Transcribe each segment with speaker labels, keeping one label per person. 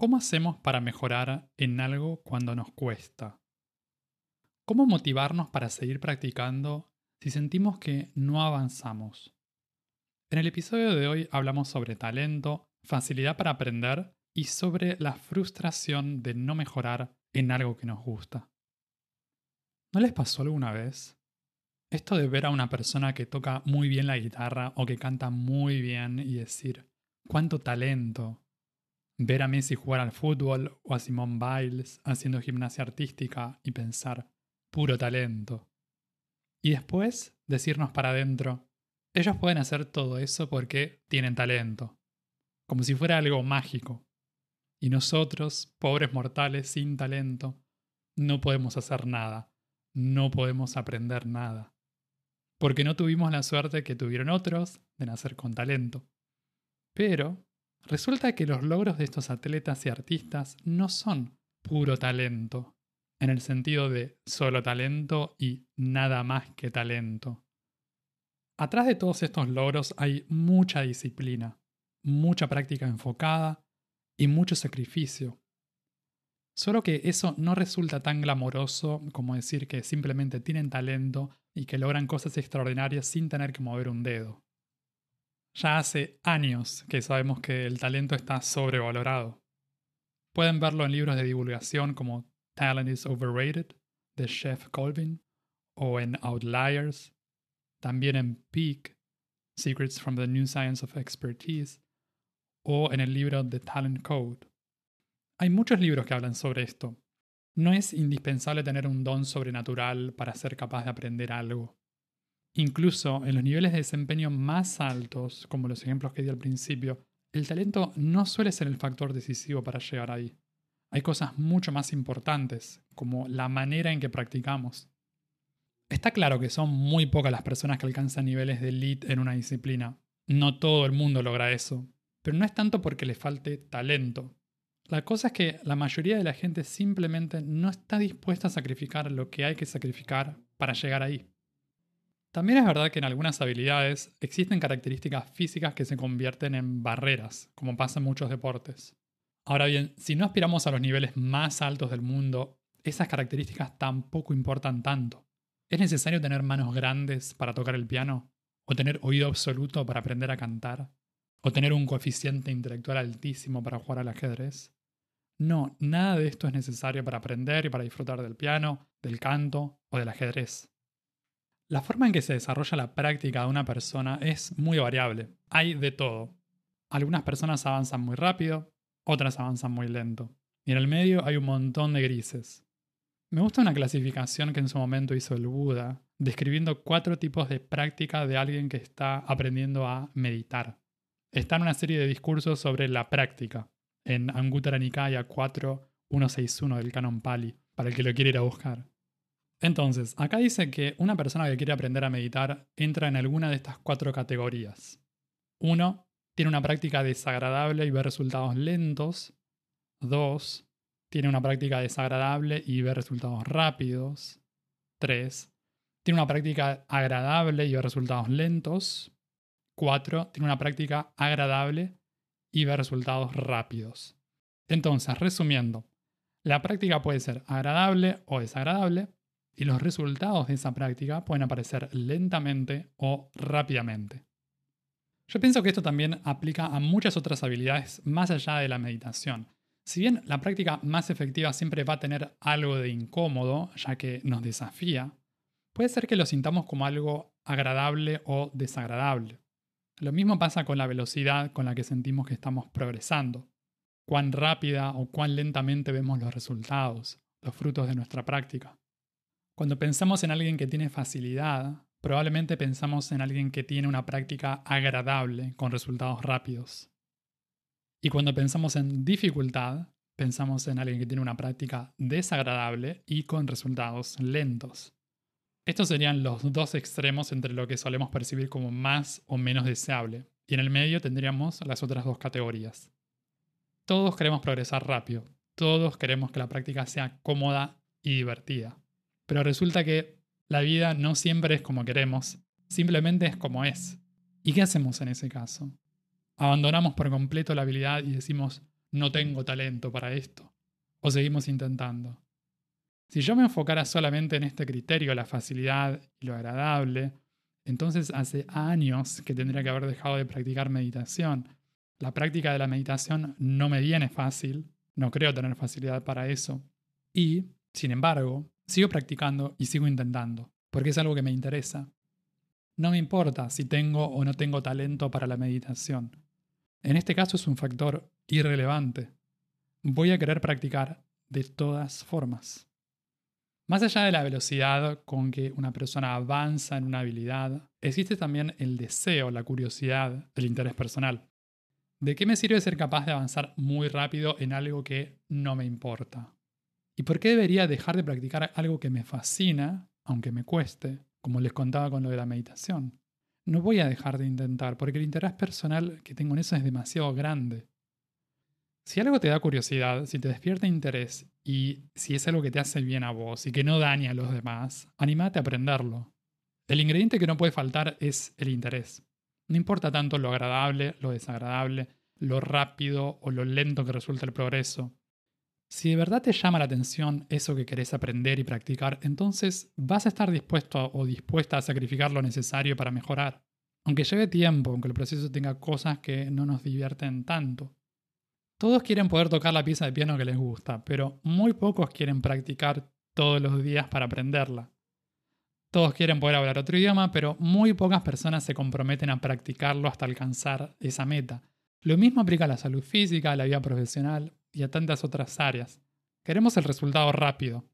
Speaker 1: ¿Cómo hacemos para mejorar en algo cuando nos cuesta? ¿Cómo motivarnos para seguir practicando si sentimos que no avanzamos? En el episodio de hoy hablamos sobre talento, facilidad para aprender y sobre la frustración de no mejorar en algo que nos gusta. ¿No les pasó alguna vez? Esto de ver a una persona que toca muy bien la guitarra o que canta muy bien y decir, cuánto talento, ver a Messi jugar al fútbol o a Simone Biles haciendo gimnasia artística y pensar, puro talento. Y después decirnos para adentro, ellos pueden hacer todo eso porque tienen talento, como si fuera algo mágico. Y nosotros, pobres mortales sin talento, no podemos hacer nada, no podemos aprender nada, porque no tuvimos la suerte que tuvieron otros de nacer con talento. Pero Resulta que los logros de estos atletas y artistas no son puro talento, en el sentido de solo talento y nada más que talento. Atrás de todos estos logros hay mucha disciplina, mucha práctica enfocada y mucho sacrificio. Solo que eso no resulta tan glamoroso como decir que simplemente tienen talento y que logran cosas extraordinarias sin tener que mover un dedo. Ya hace años que sabemos que el talento está sobrevalorado. Pueden verlo en libros de divulgación como Talent is Overrated de Chef Colvin o en Outliers, también en Peak, Secrets from the New Science of Expertise o en el libro The Talent Code. Hay muchos libros que hablan sobre esto. No es indispensable tener un don sobrenatural para ser capaz de aprender algo. Incluso en los niveles de desempeño más altos, como los ejemplos que di al principio, el talento no suele ser el factor decisivo para llegar ahí. Hay cosas mucho más importantes, como la manera en que practicamos. Está claro que son muy pocas las personas que alcanzan niveles de elite en una disciplina. No todo el mundo logra eso. Pero no es tanto porque le falte talento. La cosa es que la mayoría de la gente simplemente no está dispuesta a sacrificar lo que hay que sacrificar para llegar ahí. También es verdad que en algunas habilidades existen características físicas que se convierten en barreras, como pasa en muchos deportes. Ahora bien, si no aspiramos a los niveles más altos del mundo, esas características tampoco importan tanto. ¿Es necesario tener manos grandes para tocar el piano? ¿O tener oído absoluto para aprender a cantar? ¿O tener un coeficiente intelectual altísimo para jugar al ajedrez? No, nada de esto es necesario para aprender y para disfrutar del piano, del canto o del ajedrez. La forma en que se desarrolla la práctica de una persona es muy variable. Hay de todo. Algunas personas avanzan muy rápido, otras avanzan muy lento. Y en el medio hay un montón de grises. Me gusta una clasificación que en su momento hizo el Buda, describiendo cuatro tipos de práctica de alguien que está aprendiendo a meditar. Está en una serie de discursos sobre la práctica, en Anguttara Nikaya 4.161 del Canon Pali, para el que lo quiere ir a buscar. Entonces, acá dice que una persona que quiere aprender a meditar entra en alguna de estas cuatro categorías. Uno, tiene una práctica desagradable y ve resultados lentos. Dos, tiene una práctica desagradable y ve resultados rápidos. Tres, tiene una práctica agradable y ve resultados lentos. Cuatro, tiene una práctica agradable y ve resultados rápidos. Entonces, resumiendo, la práctica puede ser agradable o desagradable, y los resultados de esa práctica pueden aparecer lentamente o rápidamente. Yo pienso que esto también aplica a muchas otras habilidades más allá de la meditación. Si bien la práctica más efectiva siempre va a tener algo de incómodo, ya que nos desafía, puede ser que lo sintamos como algo agradable o desagradable. Lo mismo pasa con la velocidad con la que sentimos que estamos progresando. Cuán rápida o cuán lentamente vemos los resultados, los frutos de nuestra práctica. Cuando pensamos en alguien que tiene facilidad, probablemente pensamos en alguien que tiene una práctica agradable con resultados rápidos. Y cuando pensamos en dificultad, pensamos en alguien que tiene una práctica desagradable y con resultados lentos. Estos serían los dos extremos entre lo que solemos percibir como más o menos deseable, y en el medio tendríamos las otras dos categorías. Todos queremos progresar rápido, todos queremos que la práctica sea cómoda y divertida, pero resulta que la vida no siempre es como queremos, simplemente es como es. ¿Y qué hacemos en ese caso? Abandonamos por completo la habilidad y decimos, no tengo talento para esto. O seguimos intentando. Si yo me enfocara solamente en este criterio, la facilidad y lo agradable, entonces hace años que tendría que haber dejado de practicar meditación. La práctica de la meditación no me viene fácil, no creo tener facilidad para eso. Y, sin embargo, sigo practicando y sigo intentando, porque es algo que me interesa. No me importa si tengo o no tengo talento para la meditación. En este caso es un factor irrelevante. Voy a querer practicar de todas formas. Más allá de la velocidad con que una persona avanza en una habilidad, existe también el deseo, la curiosidad, el interés personal. ¿De qué me sirve ser capaz de avanzar muy rápido en algo que no me importa? ¿Y por qué debería dejar de practicar algo que me fascina, aunque me cueste, como les contaba con lo de la meditación? No voy a dejar de intentar, porque el interés personal que tengo en eso es demasiado grande. Si algo te da curiosidad, si te despierta interés y si es algo que te hace bien a vos y que no daña a los demás, anímate a aprenderlo. El ingrediente que no puede faltar es el interés. No importa tanto lo agradable, lo desagradable, lo rápido o lo lento que resulta el progreso. Si de verdad te llama la atención eso que querés aprender y practicar, entonces vas a estar dispuesto o dispuesta a sacrificar lo necesario para mejorar. Aunque lleve tiempo, aunque el proceso tenga cosas que no nos divierten tanto. Todos quieren poder tocar la pieza de piano que les gusta, pero muy pocos quieren practicar todos los días para aprenderla. Todos quieren poder hablar otro idioma, pero muy pocas personas se comprometen a practicarlo hasta alcanzar esa meta. Lo mismo aplica a la salud física, a la vida profesional y a tantas otras áreas. Queremos el resultado rápido.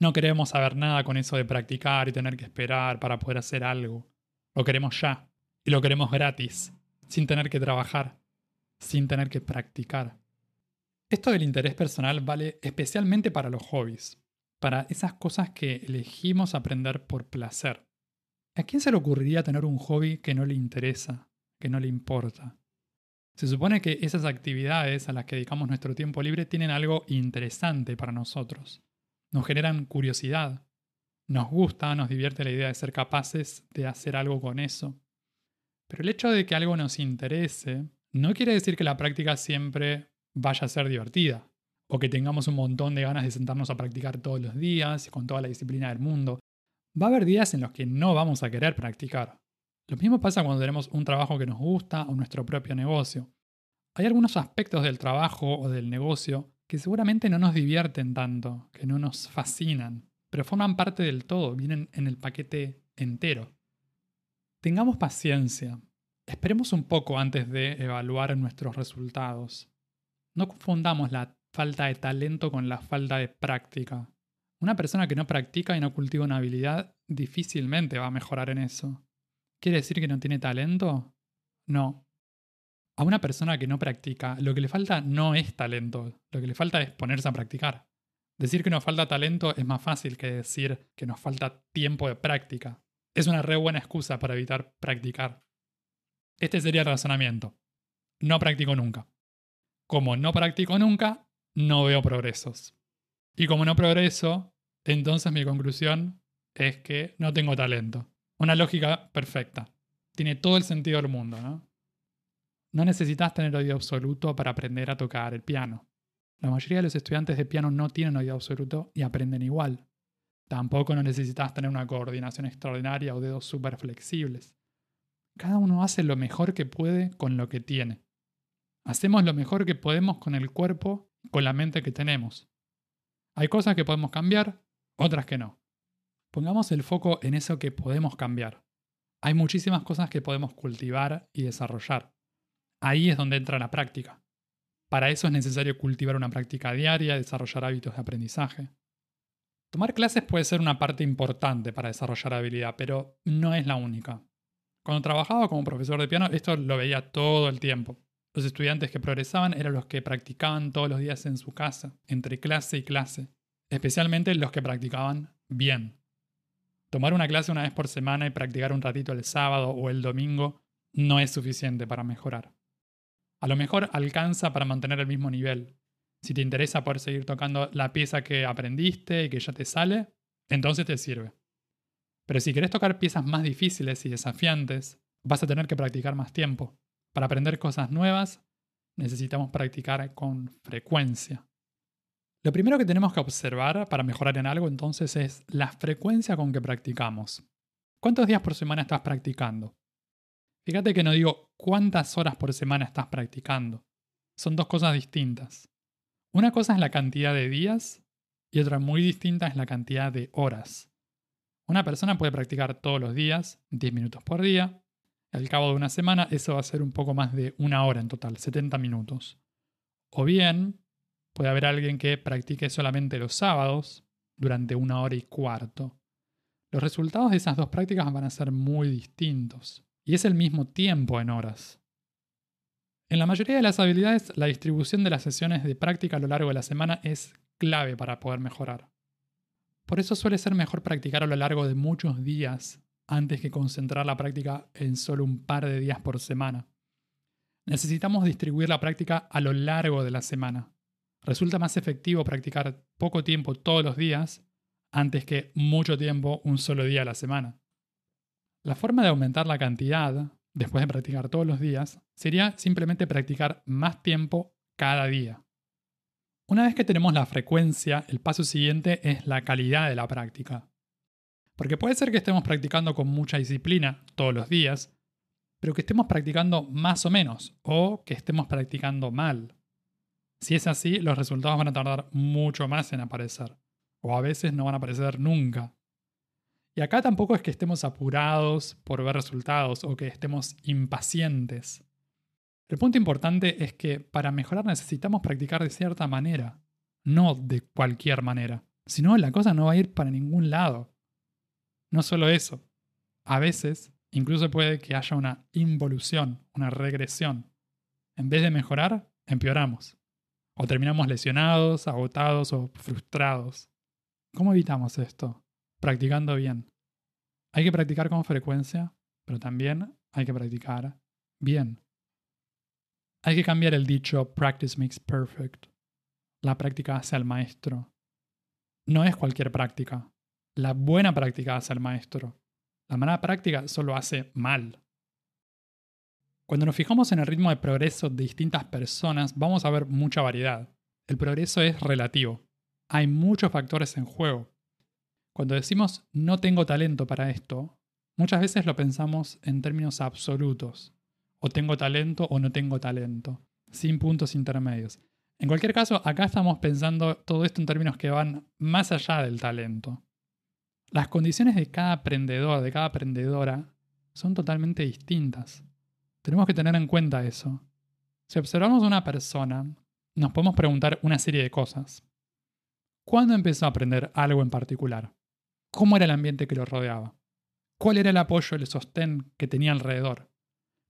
Speaker 1: No queremos saber nada con eso de practicar y tener que esperar para poder hacer algo. Lo queremos ya. Y lo queremos gratis, sin tener que trabajar, sin tener que practicar. Esto del interés personal vale especialmente para los hobbies, para esas cosas que elegimos aprender por placer. ¿A quién se le ocurriría tener un hobby que no le interesa, que no le importa? Se supone que esas actividades a las que dedicamos nuestro tiempo libre tienen algo interesante para nosotros. Nos generan curiosidad. Nos gusta, nos divierte la idea de ser capaces de hacer algo con eso. Pero el hecho de que algo nos interese no quiere decir que la práctica siempre vaya a ser divertida, o que tengamos un montón de ganas de sentarnos a practicar todos los días y con toda la disciplina del mundo. Va a haber días en los que no vamos a querer practicar. Lo mismo pasa cuando tenemos un trabajo que nos gusta o nuestro propio negocio. Hay algunos aspectos del trabajo o del negocio que seguramente no nos divierten tanto, que no nos fascinan, pero forman parte del todo, vienen en el paquete entero. Tengamos paciencia. Esperemos un poco antes de evaluar nuestros resultados. No confundamos la falta de talento con la falta de práctica. Una persona que no practica y no cultiva una habilidad difícilmente va a mejorar en eso. ¿Quiere decir que no tiene talento? No. A una persona que no practica, lo que le falta no es talento, lo que le falta es ponerse a practicar. Decir que nos falta talento es más fácil que decir que nos falta tiempo de práctica. Es una re buena excusa para evitar practicar. Este sería el razonamiento. No practico nunca. Como no practico nunca, no veo progresos. Y como no progreso, entonces mi conclusión es que no tengo talento. Una lógica perfecta. Tiene todo el sentido del mundo, ¿no? No necesitas tener oído absoluto para aprender a tocar el piano. La mayoría de los estudiantes de piano no tienen oído absoluto y aprenden igual. Tampoco no necesitas tener una coordinación extraordinaria o dedos súper flexibles. Cada uno hace lo mejor que puede con lo que tiene. Hacemos lo mejor que podemos con el cuerpo, con la mente que tenemos. Hay cosas que podemos cambiar, otras que no. Pongamos el foco en eso que podemos cambiar. Hay muchísimas cosas que podemos cultivar y desarrollar. Ahí es donde entra la práctica. Para eso es necesario cultivar una práctica diaria, desarrollar hábitos de aprendizaje. Tomar clases puede ser una parte importante para desarrollar habilidad, pero no es la única. Cuando trabajaba como profesor de piano, esto lo veía todo el tiempo. Los estudiantes que progresaban eran los que practicaban todos los días en su casa, entre clase y clase, especialmente los que practicaban bien. Tomar una clase una vez por semana y practicar un ratito el sábado o el domingo no es suficiente para mejorar. A lo mejor alcanza para mantener el mismo nivel. Si te interesa poder seguir tocando la pieza que aprendiste y que ya te sale, entonces te sirve. Pero si querés tocar piezas más difíciles y desafiantes, vas a tener que practicar más tiempo. Para aprender cosas nuevas, necesitamos practicar con frecuencia. Lo primero que tenemos que observar para mejorar en algo entonces es la frecuencia con que practicamos. ¿Cuántos días por semana estás practicando? Fíjate que no digo cuántas horas por semana estás practicando. Son dos cosas distintas. Una cosa es la cantidad de días y otra muy distinta es la cantidad de horas. Una persona puede practicar todos los días, 10 minutos por día, al cabo de una semana eso va a ser un poco más de una hora en total, 70 minutos. O bien, puede haber alguien que practique solamente los sábados durante una hora y cuarto. Los resultados de esas dos prácticas van a ser muy distintos. Y es el mismo tiempo en horas. En la mayoría de las habilidades, la distribución de las sesiones de práctica a lo largo de la semana es clave para poder mejorar. Por eso suele ser mejor practicar a lo largo de muchos días antes que concentrar la práctica en solo un par de días por semana. Necesitamos distribuir la práctica a lo largo de la semana. Resulta más efectivo practicar poco tiempo todos los días antes que mucho tiempo un solo día a la semana. La forma de aumentar la cantidad, después de practicar todos los días, sería simplemente practicar más tiempo cada día. Una vez que tenemos la frecuencia, el paso siguiente es la calidad de la práctica. Porque puede ser que estemos practicando con mucha disciplina todos los días, pero que estemos practicando más o menos, o que estemos practicando mal. Si es así, los resultados van a tardar mucho más en aparecer, o a veces no van a aparecer nunca. Y acá tampoco es que estemos apurados por ver resultados o que estemos impacientes. El punto importante es que para mejorar necesitamos practicar de cierta manera, no de cualquier manera. Si no, la cosa no va a ir para ningún lado. No solo eso, a veces incluso puede que haya una involución, una regresión. En vez de mejorar, empeoramos. O terminamos lesionados, agotados o frustrados. ¿Cómo evitamos esto? Practicando bien. Hay que practicar con frecuencia, pero también hay que practicar bien. Hay que cambiar el dicho practice makes perfect. La práctica hace al maestro. No es cualquier práctica. La buena práctica hace al maestro. La mala práctica solo hace mal. Cuando nos fijamos en el ritmo de progreso de distintas personas, vamos a ver mucha variedad. El progreso es relativo. Hay muchos factores en juego. Cuando decimos no tengo talento para esto, muchas veces lo pensamos en términos absolutos. O tengo talento o no tengo talento, sin puntos intermedios. En cualquier caso, acá estamos pensando todo esto en términos que van más allá del talento. Las condiciones de cada aprendedor, de cada aprendedora, son totalmente distintas. Tenemos que tener en cuenta eso. Si observamos a una persona, nos podemos preguntar una serie de cosas. ¿Cuándo empezó a aprender algo en particular? ¿Cómo era el ambiente que lo rodeaba? ¿Cuál era el apoyo, el sostén que tenía alrededor?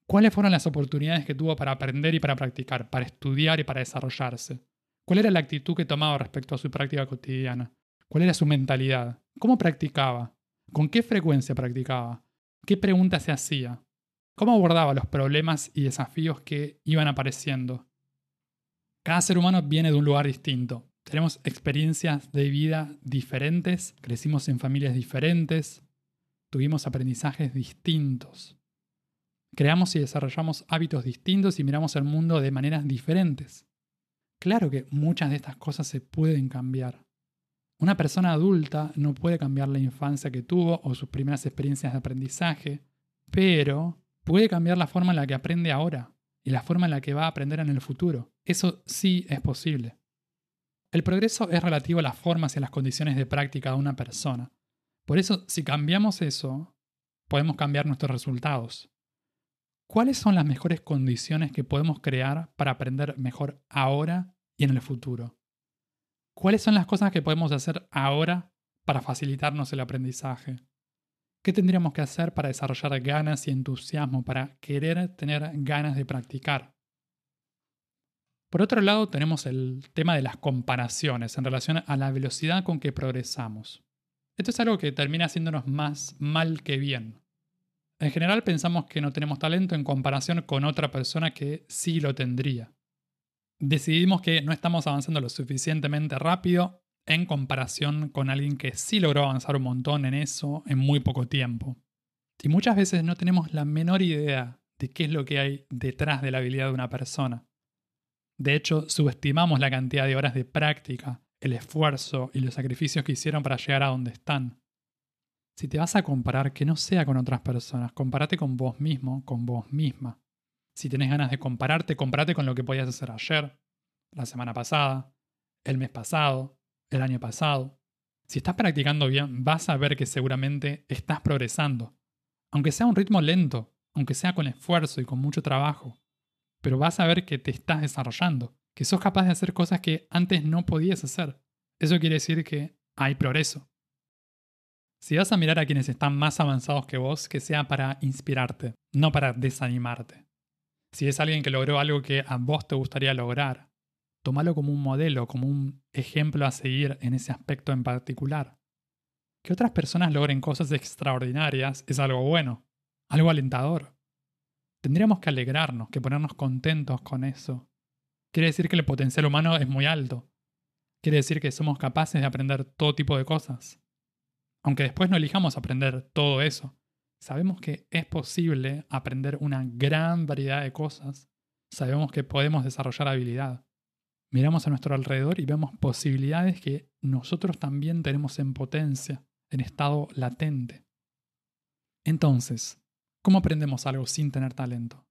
Speaker 1: ¿Cuáles fueron las oportunidades que tuvo para aprender y para practicar, para estudiar y para desarrollarse? ¿Cuál era la actitud que tomaba respecto a su práctica cotidiana? ¿Cuál era su mentalidad? ¿Cómo practicaba? ¿Con qué frecuencia practicaba? ¿Qué preguntas se hacía? ¿Cómo abordaba los problemas y desafíos que iban apareciendo? Cada ser humano viene de un lugar distinto. Tenemos experiencias de vida diferentes, crecimos en familias diferentes, tuvimos aprendizajes distintos. Creamos y desarrollamos hábitos distintos y miramos el mundo de maneras diferentes. Claro que muchas de estas cosas se pueden cambiar. Una persona adulta no puede cambiar la infancia que tuvo o sus primeras experiencias de aprendizaje, pero puede cambiar la forma en la que aprende ahora y la forma en la que va a aprender en el futuro. Eso sí es posible. El progreso es relativo a las formas y a las condiciones de práctica de una persona. Por eso, si cambiamos eso, podemos cambiar nuestros resultados. ¿Cuáles son las mejores condiciones que podemos crear para aprender mejor ahora y en el futuro? ¿Cuáles son las cosas que podemos hacer ahora para facilitarnos el aprendizaje? ¿Qué tendríamos que hacer para desarrollar ganas y entusiasmo, para querer tener ganas de practicar? Por otro lado, tenemos el tema de las comparaciones en relación a la velocidad con que progresamos. Esto es algo que termina haciéndonos más mal que bien. En general pensamos que no tenemos talento en comparación con otra persona que sí lo tendría. Decidimos que no estamos avanzando lo suficientemente rápido en comparación con alguien que sí logró avanzar un montón en eso en muy poco tiempo. Y muchas veces no tenemos la menor idea de qué es lo que hay detrás de la habilidad de una persona. De hecho, subestimamos la cantidad de horas de práctica, el esfuerzo y los sacrificios que hicieron para llegar a donde están. Si te vas a comparar, que no sea con otras personas, compárate con vos mismo, con vos misma. Si tenés ganas de compararte, compárate con lo que podías hacer ayer, la semana pasada, el mes pasado, el año pasado. Si estás practicando bien, vas a ver que seguramente estás progresando. Aunque sea a un ritmo lento, aunque sea con esfuerzo y con mucho trabajo. Pero vas a ver que te estás desarrollando, que sos capaz de hacer cosas que antes no podías hacer. Eso quiere decir que hay progreso. Si vas a mirar a quienes están más avanzados que vos, que sea para inspirarte, no para desanimarte. Si es alguien que logró algo que a vos te gustaría lograr, tómalo como un modelo, como un ejemplo a seguir en ese aspecto en particular. Que otras personas logren cosas extraordinarias es algo bueno, algo alentador. Tendríamos que alegrarnos, que ponernos contentos con eso. Quiere decir que el potencial humano es muy alto. Quiere decir que somos capaces de aprender todo tipo de cosas. Aunque después no elijamos aprender todo eso, sabemos que es posible aprender una gran variedad de cosas. Sabemos que podemos desarrollar habilidad. Miramos a nuestro alrededor y vemos posibilidades que nosotros también tenemos en potencia, en estado latente. Entonces, ¿cómo aprendemos algo sin tener talento?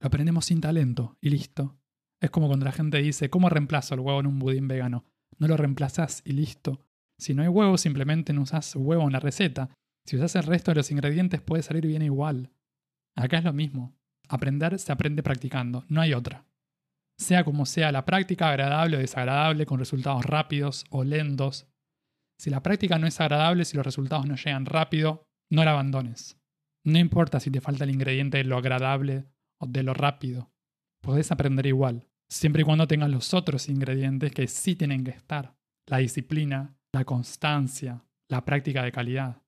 Speaker 1: Lo aprendemos sin talento y listo. Es como cuando la gente dice, ¿cómo reemplazo el huevo en un budín vegano? No lo reemplazas y listo. Si no hay huevo, simplemente no usas huevo en la receta. Si usas el resto de los ingredientes, puede salir bien igual. Acá es lo mismo. Aprender se aprende practicando, no hay otra. Sea como sea la práctica, agradable o desagradable, con resultados rápidos o lentos. Si la práctica no es agradable, si los resultados no llegan rápido, no la abandones. No importa si te falta el ingrediente de lo agradable o de lo rápido. Podés aprender igual, siempre y cuando tengas los otros ingredientes que sí tienen que estar. La disciplina, la constancia, la práctica de calidad.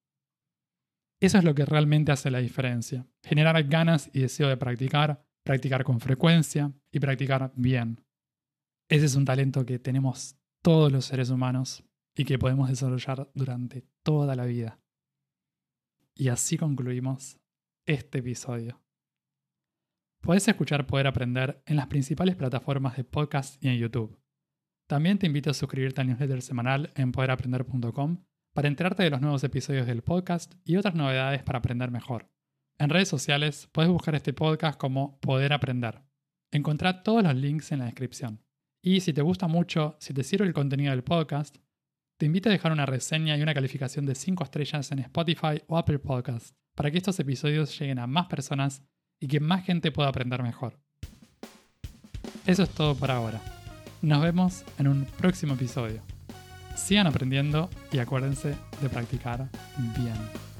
Speaker 1: Eso es lo que realmente hace la diferencia. Generar ganas y deseo de practicar, practicar con frecuencia y practicar bien. Ese es un talento que tenemos todos los seres humanos y que podemos desarrollar durante toda la vida. Y así concluimos este episodio. Puedes escuchar Poder Aprender en las principales plataformas de podcast y en YouTube. También te invito a suscribirte al newsletter semanal en poderaprender.com para enterarte de los nuevos episodios del podcast y otras novedades para aprender mejor. En redes sociales puedes buscar este podcast como Poder Aprender. Encontrá todos los links en la descripción. Y si te gusta mucho, si te sirve el contenido del podcast, te invito a dejar una reseña y una calificación de 5 estrellas en Spotify o Apple Podcast para que estos episodios lleguen a más personas y que más gente pueda aprender mejor. Eso es todo por ahora. Nos vemos en un próximo episodio. Sigan aprendiendo y acuérdense de practicar bien.